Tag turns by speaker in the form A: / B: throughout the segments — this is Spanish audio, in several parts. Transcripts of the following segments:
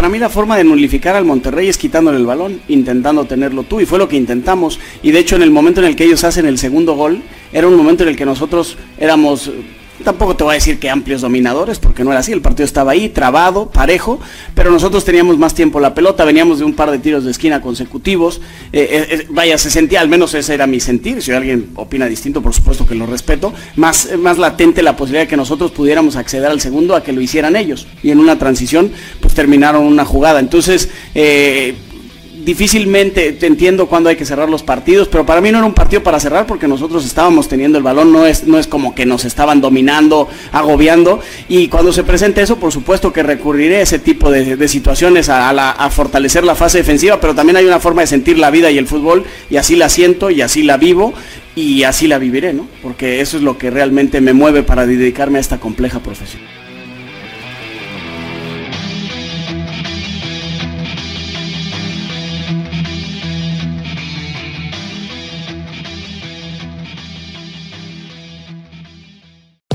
A: Para mí la forma de nulificar al Monterrey es quitándole el balón, intentando tenerlo tú, y fue lo que intentamos. Y de hecho en el momento en el que ellos hacen el segundo gol, era un momento en el que nosotros éramos, tampoco te voy a decir que amplios dominadores, porque no era así, el partido estaba ahí, trabado, parejo, pero nosotros teníamos más tiempo la pelota, veníamos de un par de tiros de esquina consecutivos, eh, eh, eh, vaya, se sentía, al menos ese era mi sentir, si alguien opina distinto, por supuesto que lo respeto, más, más latente la posibilidad de que nosotros pudiéramos acceder al segundo a que lo hicieran ellos, y en una transición, pues terminaron una jugada, entonces, eh, difícilmente te entiendo cuándo hay que cerrar los partidos, pero para mí no era un partido para cerrar porque nosotros estábamos teniendo el balón, no es, no es como que nos estaban dominando, agobiando, y cuando se presente eso, por supuesto que recurriré a ese tipo de, situaciones a, a fortalecer la fase defensiva, pero también hay una forma de sentir la vida y el fútbol, y así la siento y así la vivo, y así la viviré, ¿no? Porque eso es lo que realmente me mueve para dedicarme a esta compleja profesión.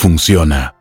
B: funciona.